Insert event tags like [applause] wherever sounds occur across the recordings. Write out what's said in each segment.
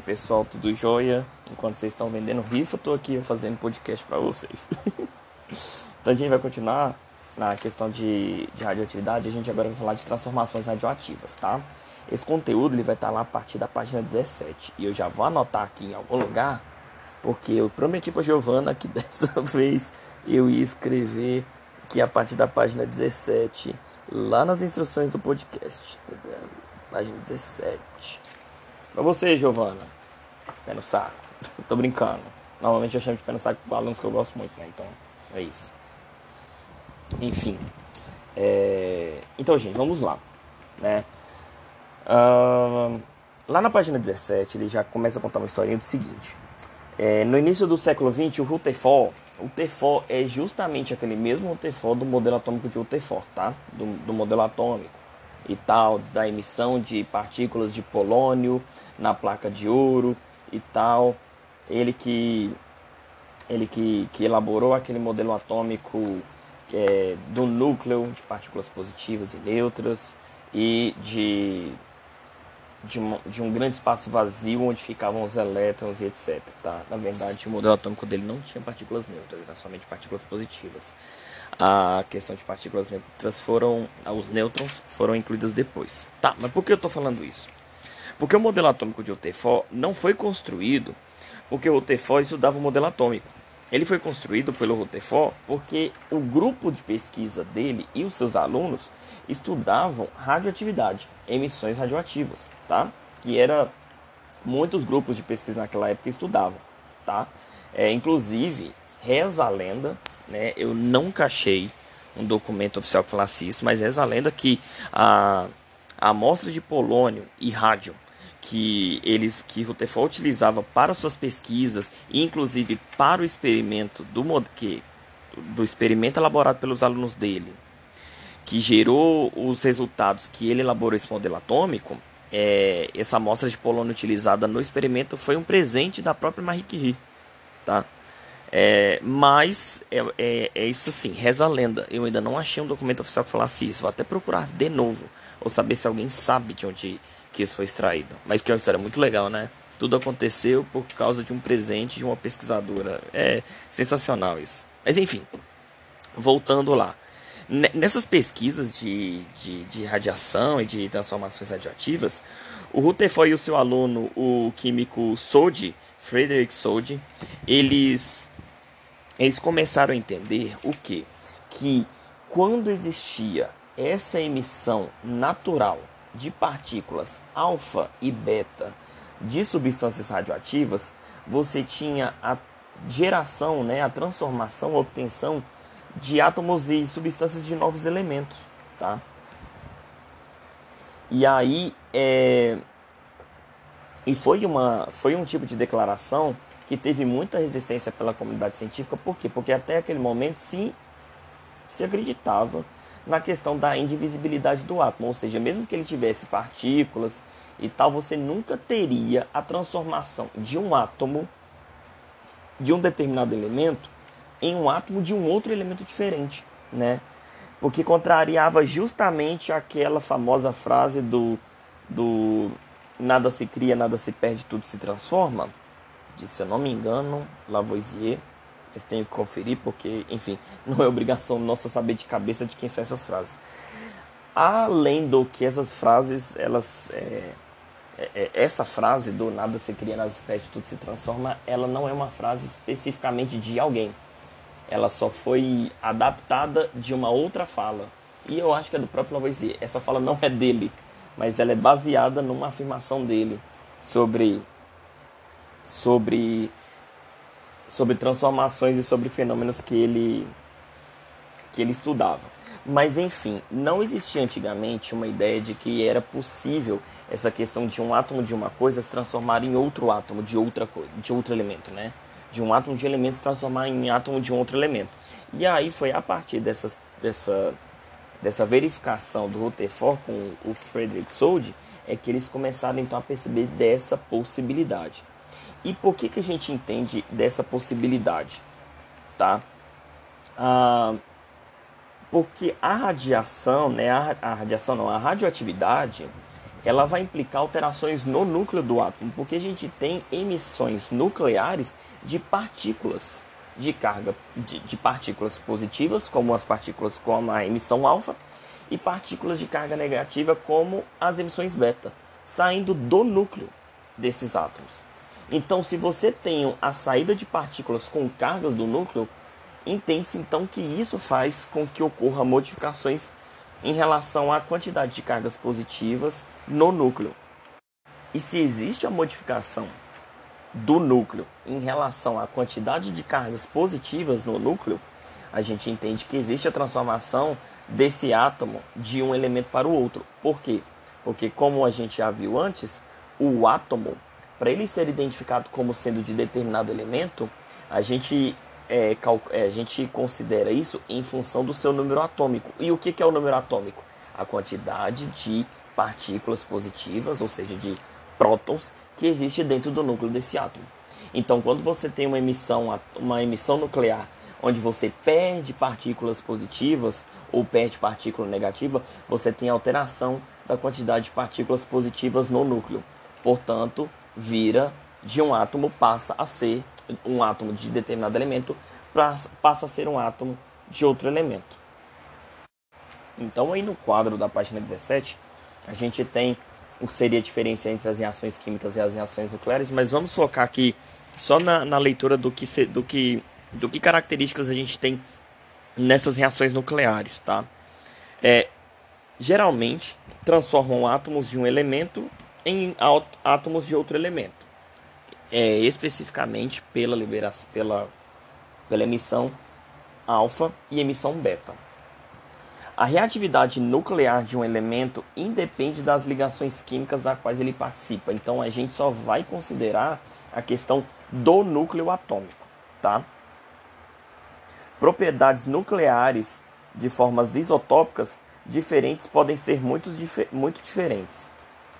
Pessoal, tudo jóia? Enquanto vocês estão vendendo rifa, eu tô aqui fazendo podcast para vocês. [laughs] então a gente vai continuar na questão de, de radioatividade, a gente agora vai falar de transformações radioativas, tá? Esse conteúdo ele vai estar tá lá a partir da página 17 e eu já vou anotar aqui em algum lugar, porque eu prometi para Giovana que [laughs] dessa vez eu ia escrever aqui a partir da página 17 lá nas instruções do podcast, tá Página 17. Pra você, Giovana. Pé no saco. [laughs] Tô brincando. Normalmente eu chamo de pé no saco com alunos que eu gosto muito, né? Então, é isso. Enfim. É... Então, gente, vamos lá. Né? Uh... Lá na página 17, ele já começa a contar uma historinha do seguinte. É, no início do século XX, o Rutherford, o Rutherford é justamente aquele mesmo Rutherford do modelo atômico de Rutherford, tá? Do, do modelo atômico e tal, da emissão de partículas de polônio na placa de ouro e tal. Ele que, ele que, que elaborou aquele modelo atômico é, do núcleo de partículas positivas e neutras e de, de, de, um grande espaço vazio onde ficavam os elétrons e etc. Tá? Na verdade, o modelo atômico dele não tinha partículas neutras, era somente partículas positivas a questão de partículas neutras foram, os nêutrons foram incluídas depois. Tá, mas por que eu estou falando isso? Porque o modelo atômico de Rutherford não foi construído porque o Rutherford estudava o modelo atômico. Ele foi construído pelo Rutherford porque o grupo de pesquisa dele e os seus alunos estudavam radioatividade, emissões radioativas, tá? Que era muitos grupos de pesquisa naquela época estudavam, tá? É, inclusive reza a lenda né? Eu nunca achei um documento oficial que falasse isso, mas reza a lenda que a, a amostra de polônio e rádio que eles que Rutherford utilizava para suas pesquisas, inclusive para o experimento do que do experimento elaborado pelos alunos dele, que gerou os resultados que ele elaborou esse modelo atômico, é, essa amostra de polônio utilizada no experimento foi um presente da própria Marie Curie, tá? É, mas é, é, é, isso assim, reza a lenda. Eu ainda não achei um documento oficial que falasse isso. Vou até procurar de novo. Ou saber se alguém sabe de onde que isso foi extraído. Mas que é uma história muito legal, né? Tudo aconteceu por causa de um presente de uma pesquisadora. É sensacional isso. Mas enfim, voltando lá. Nessas pesquisas de, de, de radiação e de transformações radioativas, o Rutherford e o seu aluno, o químico Sodi, Frederick Sodi, eles eles começaram a entender o que? Que quando existia essa emissão natural de partículas alfa e beta de substâncias radioativas, você tinha a geração, né, a transformação, a obtenção de átomos e substâncias de novos elementos, tá? E aí, é... e foi uma, foi um tipo de declaração que teve muita resistência pela comunidade científica. Por quê? Porque até aquele momento se, se acreditava na questão da indivisibilidade do átomo, ou seja, mesmo que ele tivesse partículas e tal, você nunca teria a transformação de um átomo de um determinado elemento em um átomo de um outro elemento diferente, né? Porque contrariava justamente aquela famosa frase do, do nada se cria, nada se perde, tudo se transforma de, se eu não me engano, Lavoisier. Mas tenho que conferir porque, enfim, [laughs] não é obrigação nossa saber de cabeça de quem são essas frases. Além do que essas frases, elas. É, é, é essa frase do nada se cria, se perde, tudo se transforma, ela não é uma frase especificamente de alguém. Ela só foi adaptada de uma outra fala. E eu acho que é do próprio Lavoisier. Essa fala não é dele, mas ela é baseada numa afirmação dele sobre sobre sobre transformações e sobre fenômenos que ele que ele estudava. Mas enfim, não existia antigamente uma ideia de que era possível essa questão de um átomo de uma coisa se transformar em outro átomo de outra de outro elemento, né? De um átomo de elemento se transformar em átomo de um outro elemento. E aí foi a partir dessa dessa dessa verificação do Rutherford com o Frederick Soddy é que eles começaram então a perceber dessa possibilidade. E por que, que a gente entende dessa possibilidade? Tá? Ah, porque a radiação, né, a, a radiação não, a radioatividade, ela vai implicar alterações no núcleo do átomo, porque a gente tem emissões nucleares de partículas de carga de, de partículas positivas, como as partículas com a emissão alfa, e partículas de carga negativa, como as emissões beta, saindo do núcleo desses átomos. Então, se você tem a saída de partículas com cargas do núcleo, entende-se então que isso faz com que ocorra modificações em relação à quantidade de cargas positivas no núcleo. E se existe a modificação do núcleo em relação à quantidade de cargas positivas no núcleo, a gente entende que existe a transformação desse átomo de um elemento para o outro. Por quê? Porque, como a gente já viu antes, o átomo, para ele ser identificado como sendo de determinado elemento, a gente, é, é, a gente considera isso em função do seu número atômico. E o que, que é o número atômico? A quantidade de partículas positivas, ou seja, de prótons, que existe dentro do núcleo desse átomo. Então, quando você tem uma emissão, uma emissão nuclear onde você perde partículas positivas ou perde partícula negativa, você tem alteração da quantidade de partículas positivas no núcleo. Portanto, vira de um átomo passa a ser um átomo de determinado elemento passa a ser um átomo de outro elemento. Então aí no quadro da página 17, a gente tem o que seria a diferença entre as reações químicas e as reações nucleares, mas vamos focar aqui só na, na leitura do que, se, do, que, do que características a gente tem nessas reações nucleares, tá? É, geralmente transformam átomos de um elemento em átomos de outro elemento, é, especificamente pela liberação, pela, pela emissão alfa e emissão beta. A reatividade nuclear de um elemento independe das ligações químicas das quais ele participa. Então a gente só vai considerar a questão do núcleo atômico, tá? Propriedades nucleares de formas isotópicas diferentes podem ser muito, muito diferentes,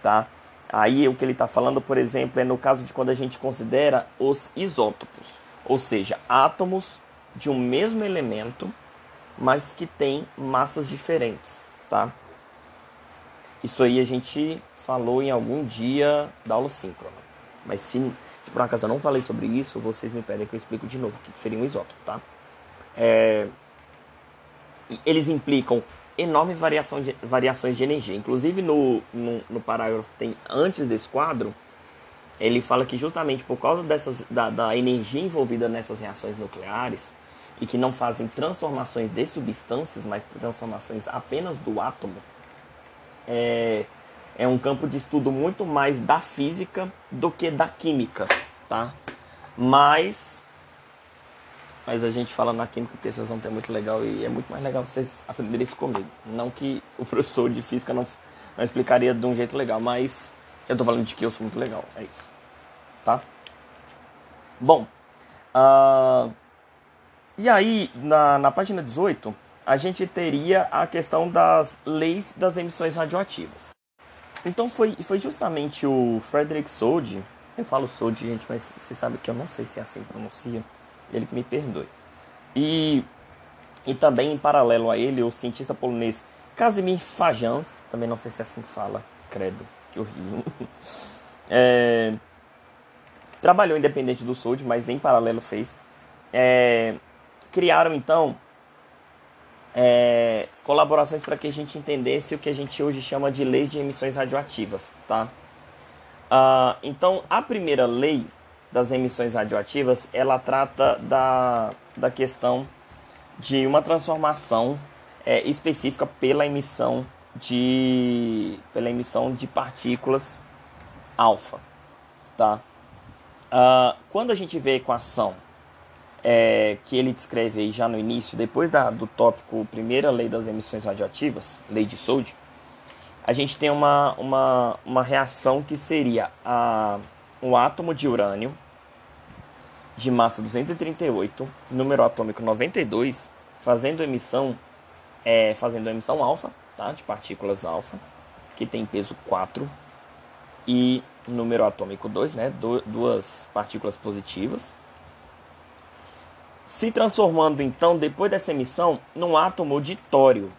tá? Aí o que ele está falando, por exemplo, é no caso de quando a gente considera os isótopos, ou seja, átomos de um mesmo elemento mas que tem massas diferentes, tá? Isso aí a gente falou em algum dia da aula síncrona. Mas se, se por acaso eu não falei sobre isso, vocês me pedem que eu explico de novo o que seria um isótopo, tá? É, eles implicam enormes variação de, variações de energia. Inclusive no, no, no, parágrafo que tem antes desse quadro, ele fala que justamente por causa dessas, da, da energia envolvida nessas reações nucleares, e que não fazem transformações de substâncias, mas transformações apenas do átomo, é, é um campo de estudo muito mais da física do que da química, tá? Mas, mas a gente fala na química porque vocês vão ter muito legal e é muito mais legal vocês aprenderem isso comigo. Não que o professor de física não, não explicaria de um jeito legal, mas eu tô falando de que eu sou muito legal, é isso, tá? Bom, uh, e aí, na, na página 18, a gente teria a questão das leis das emissões radioativas. Então foi, foi justamente o Frederick Soddy, eu falo Soddy, gente, mas você sabe que eu não sei se é assim que pronuncia, ele que me perdoe. E, e também em paralelo a ele, o cientista polonês Casimir Fajans, também não sei se é assim que fala, credo, que horrível. [laughs] é, trabalhou independente do Soddy, mas em paralelo fez. É, criaram então é, colaborações para que a gente entendesse o que a gente hoje chama de lei de emissões radioativas, tá? Uh, então, a primeira lei das emissões radioativas, ela trata da, da questão de uma transformação é, específica pela emissão de pela emissão de partículas alfa, tá? Uh, quando a gente vê a equação é, que ele descreve já no início, depois da, do tópico primeira lei das emissões radioativas, lei de Soddy, a gente tem uma, uma, uma reação que seria a, um átomo de urânio de massa 238, número atômico 92, fazendo emissão, é, fazendo emissão alfa, tá, de partículas alfa, que tem peso 4, e número atômico 2, né, duas partículas positivas, se transformando então, depois dessa emissão, num átomo de tório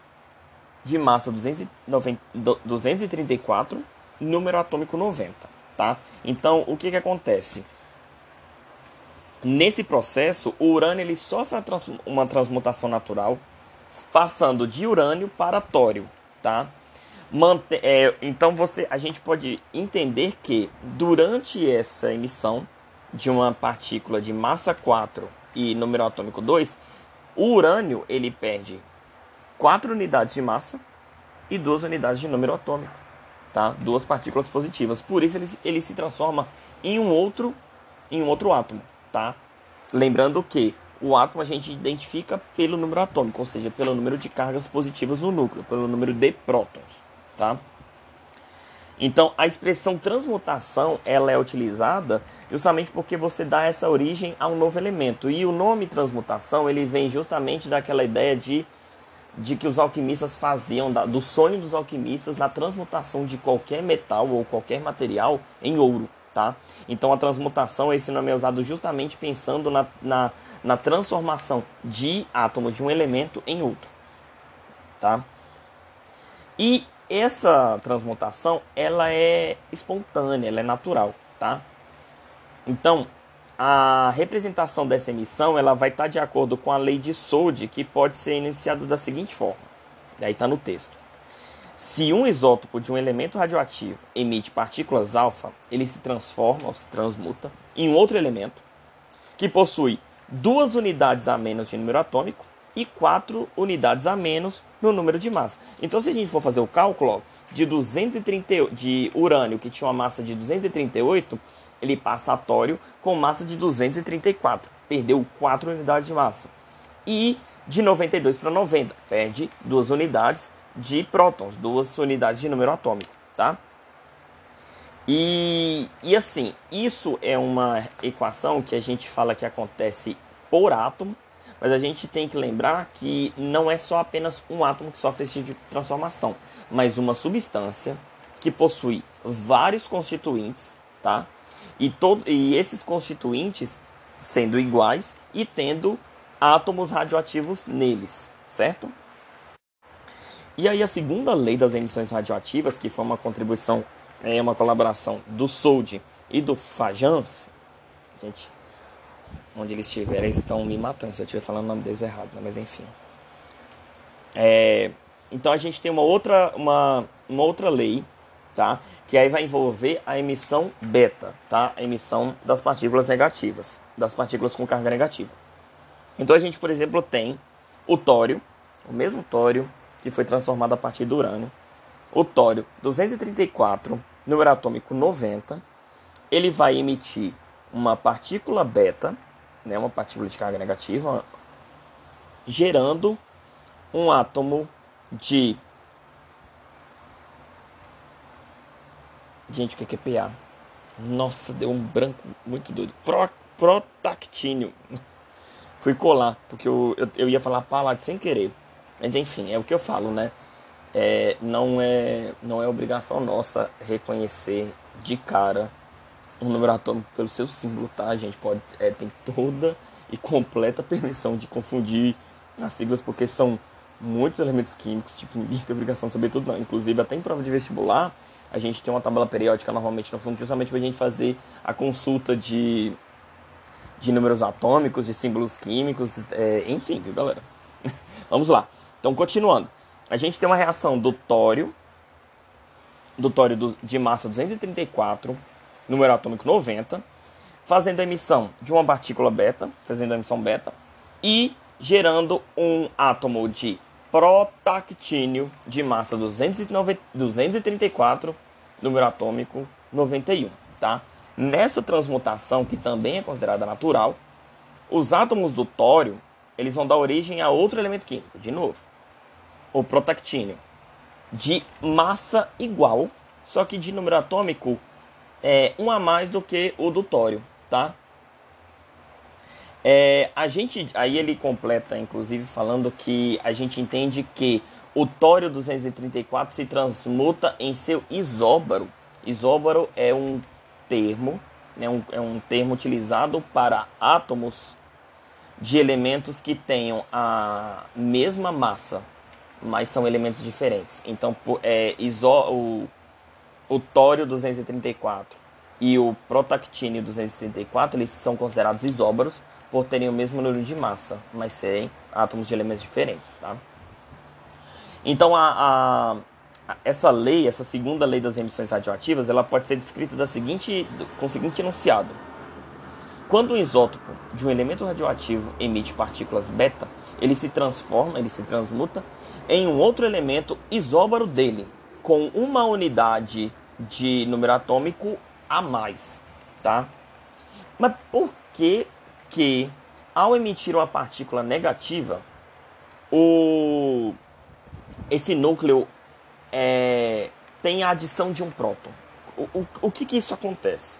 de massa 290, 234 número atômico 90, tá? Então, o que que acontece? Nesse processo, o urânio ele sofre uma transmutação natural, passando de urânio para tório, tá? Mante é, então você, a gente pode entender que durante essa emissão de uma partícula de massa 4 e número atômico 2, o urânio ele perde 4 unidades de massa e 2 unidades de número atômico, tá? Duas partículas positivas. Por isso ele, ele se transforma em um outro em um outro átomo tá? Lembrando que o átomo a gente identifica pelo número atômico, ou seja, pelo número de cargas positivas no núcleo, pelo número de prótons, tá? Então, a expressão transmutação, ela é utilizada justamente porque você dá essa origem a um novo elemento. E o nome transmutação, ele vem justamente daquela ideia de, de que os alquimistas faziam, da, do sonho dos alquimistas na transmutação de qualquer metal ou qualquer material em ouro tá? Então a transmutação, esse nome é usado justamente pensando na, na, na transformação de átomos de um elemento em outro, tá? E essa transmutação, ela é espontânea, ela é natural, tá? Então, a representação dessa emissão, ela vai estar de acordo com a lei de Sode, que pode ser iniciada da seguinte forma. Daí está no texto. Se um isótopo de um elemento radioativo emite partículas alfa, ele se transforma ou se transmuta em um outro elemento que possui duas unidades a menos de número atômico e quatro unidades a menos no número de massa. Então, se a gente for fazer o cálculo ó, de 230 de urânio que tinha uma massa de 238, ele passa a tório com massa de 234, perdeu 4 unidades de massa. E de 92 para 90, perde duas unidades de prótons, duas unidades de número atômico, tá? E, e assim, isso é uma equação que a gente fala que acontece por átomo, mas a gente tem que lembrar que não é só apenas um átomo que sofre esse tipo de transformação, mas uma substância que possui vários constituintes, tá? E, todo, e esses constituintes sendo iguais e tendo átomos radioativos neles, certo? E aí a segunda lei das emissões radioativas, que foi uma contribuição, é uma colaboração do SOLD e do Fajans, gente, onde eles estiverem, eles estão me matando se eu estiver falando o nome deles errado, né? mas enfim. É, então a gente tem uma outra, uma, uma outra lei, tá? Que aí vai envolver a emissão beta, tá? A emissão das partículas negativas, das partículas com carga negativa. Então a gente, por exemplo, tem o tório, o mesmo tório, que foi transformado a partir do urânio. O tório 234, número atômico 90, ele vai emitir uma partícula beta, né, uma partícula de carga negativa, gerando um átomo de. Gente, o que é PA? Nossa, deu um branco muito doido. Pro, protactínio. Fui colar, porque eu, eu, eu ia falar paládio sem querer. Mas enfim, é o que eu falo, né? É, não, é, não é obrigação nossa reconhecer de cara um número atômico pelo seu símbolo, tá? A gente pode é, tem toda e completa permissão de confundir as siglas porque são muitos elementos químicos, tipo, ninguém tem obrigação de saber tudo não. Inclusive, até em prova de vestibular, a gente tem uma tabela periódica normalmente no fundo, justamente para a gente fazer a consulta de, de números atômicos, de símbolos químicos, é, enfim, viu, galera? [laughs] Vamos lá. Então, continuando. A gente tem uma reação do tório, do tório do, de massa 234, número atômico 90, fazendo a emissão de uma partícula beta, fazendo a emissão beta, e gerando um átomo de protactínio de massa 209, 234, número atômico 91, tá? Nessa transmutação, que também é considerada natural, os átomos do tório, eles vão dar origem a outro elemento químico, de novo, o protactínio, de massa igual, só que de número atômico é um a mais do que o do tório, tá? É, a gente, aí ele completa, inclusive, falando que a gente entende que o tório 234 se transmuta em seu isóbaro. Isóbaro é um termo, é um, é um termo utilizado para átomos de elementos que tenham a mesma massa, mas são elementos diferentes. Então, é, iso, o, o tório 234 e o protactínio 234, eles são considerados isóbaros por terem o mesmo número de massa, mas serem átomos de elementos diferentes, tá? Então a, a, essa lei, essa segunda lei das emissões radioativas, ela pode ser descrita da seguinte, com o seguinte enunciado: quando um isótopo de um elemento radioativo emite partículas beta, ele se transforma, ele se transmuta em um outro elemento isóbaro dele, com uma unidade de número atômico a mais, tá? Mas por que que ao emitir uma partícula negativa, o esse núcleo é, tem a adição de um próton? O, o, o que que isso acontece?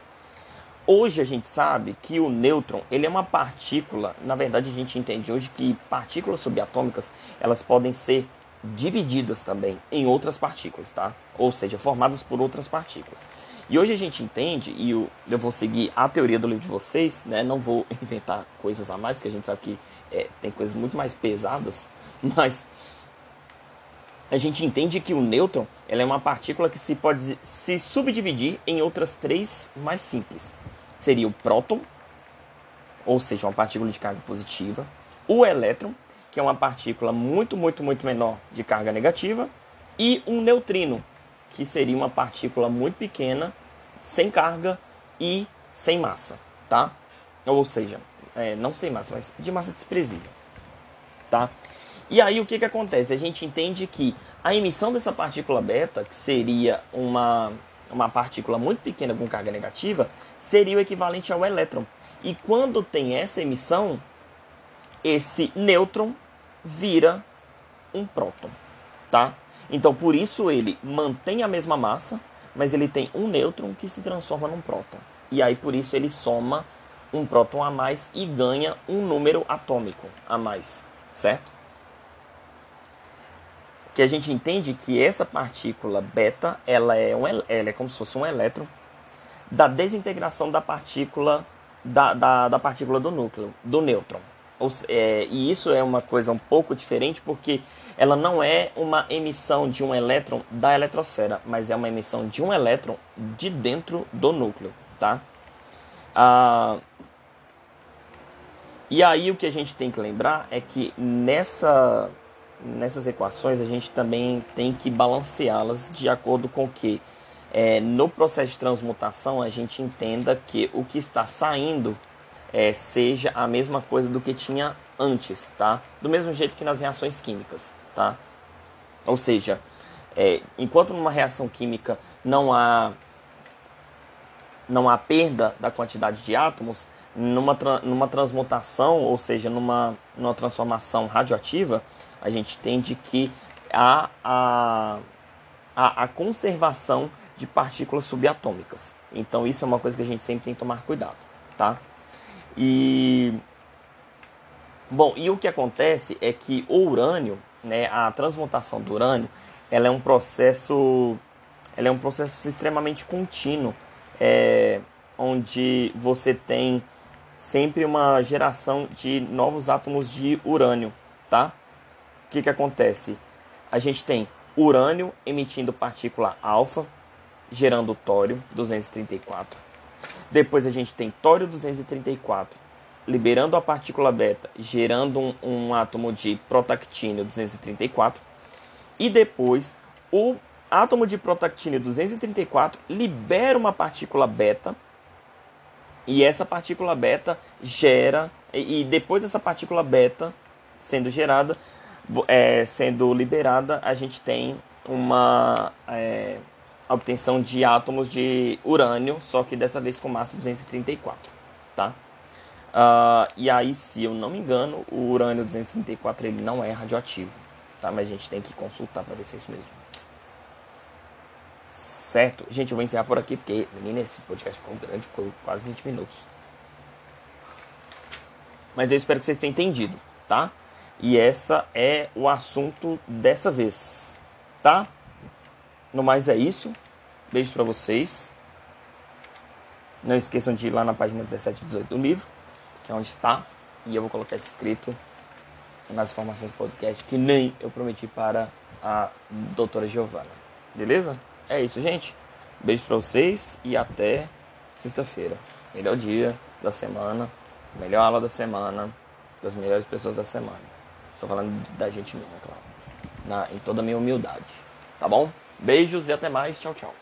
Hoje a gente sabe que o nêutron ele é uma partícula. Na verdade, a gente entende hoje que partículas subatômicas elas podem ser divididas também em outras partículas, tá? Ou seja, formadas por outras partículas. E hoje a gente entende, e eu, eu vou seguir a teoria do livro de vocês, né? Não vou [laughs] inventar coisas a mais, porque a gente sabe que é, tem coisas muito mais pesadas, [laughs] mas a gente entende que o nêutron ela é uma partícula que se pode se subdividir em outras três mais simples seria o próton, ou seja, uma partícula de carga positiva, o elétron, que é uma partícula muito, muito, muito menor de carga negativa, e um neutrino, que seria uma partícula muito pequena, sem carga e sem massa, tá? Ou seja, é, não sem massa, mas de massa desprezível, tá? E aí o que, que acontece? A gente entende que a emissão dessa partícula beta, que seria uma uma partícula muito pequena com carga negativa, seria o equivalente ao elétron. E quando tem essa emissão, esse nêutron vira um próton, tá? Então por isso ele mantém a mesma massa, mas ele tem um nêutron que se transforma num próton. E aí por isso ele soma um próton a mais e ganha um número atômico a mais, certo? Que a gente entende que essa partícula beta ela é, um, ela é como se fosse um elétron da desintegração da partícula da, da, da partícula do núcleo, do nêutron. Ou, é, e isso é uma coisa um pouco diferente porque ela não é uma emissão de um elétron da eletrosfera, mas é uma emissão de um elétron de dentro do núcleo, tá? Ah, e aí o que a gente tem que lembrar é que nessa nessas equações a gente também tem que balanceá-las de acordo com que é, no processo de transmutação a gente entenda que o que está saindo é, seja a mesma coisa do que tinha antes, tá? Do mesmo jeito que nas reações químicas, tá? Ou seja, é, enquanto numa reação química não há não há perda da quantidade de átomos, numa, numa transmutação, ou seja, numa, numa transformação radioativa, a gente entende que há a, a, a conservação de partículas subatômicas. Então isso é uma coisa que a gente sempre tem que tomar cuidado, tá? E bom, e o que acontece é que o urânio, né, a transmutação do urânio, ela é um processo, ela é um processo extremamente contínuo, é, onde você tem sempre uma geração de novos átomos de urânio, tá? Que, que acontece? A gente tem urânio emitindo partícula alfa, gerando tório 234. Depois a gente tem tório 234, liberando a partícula beta, gerando um, um átomo de protactínio 234. E depois o átomo de protactínio 234 libera uma partícula beta. E essa partícula beta gera, e depois dessa partícula beta sendo gerada, é, sendo liberada, a gente tem uma é, obtenção de átomos de urânio, só que dessa vez com massa 234, tá? Uh, e aí, se eu não me engano, o urânio 234 ele não é radioativo, tá? Mas a gente tem que consultar para ver se é isso mesmo. Certo? Gente, eu vou encerrar por aqui porque, menina, esse podcast ficou grande, ficou quase 20 minutos. Mas eu espero que vocês tenham entendido, tá? E essa é o assunto dessa vez, tá? No mais é isso. Beijos para vocês. Não esqueçam de ir lá na página 17 e 18 do livro, que é onde está. E eu vou colocar escrito nas informações do podcast, que nem eu prometi para a doutora Giovana. Beleza? É isso, gente. Beijo pra vocês e até sexta-feira. Melhor dia da semana, melhor aula da semana, das melhores pessoas da semana. Estou falando da gente mesmo, é claro. Na, em toda a minha humildade. Tá bom? Beijos e até mais. Tchau, tchau.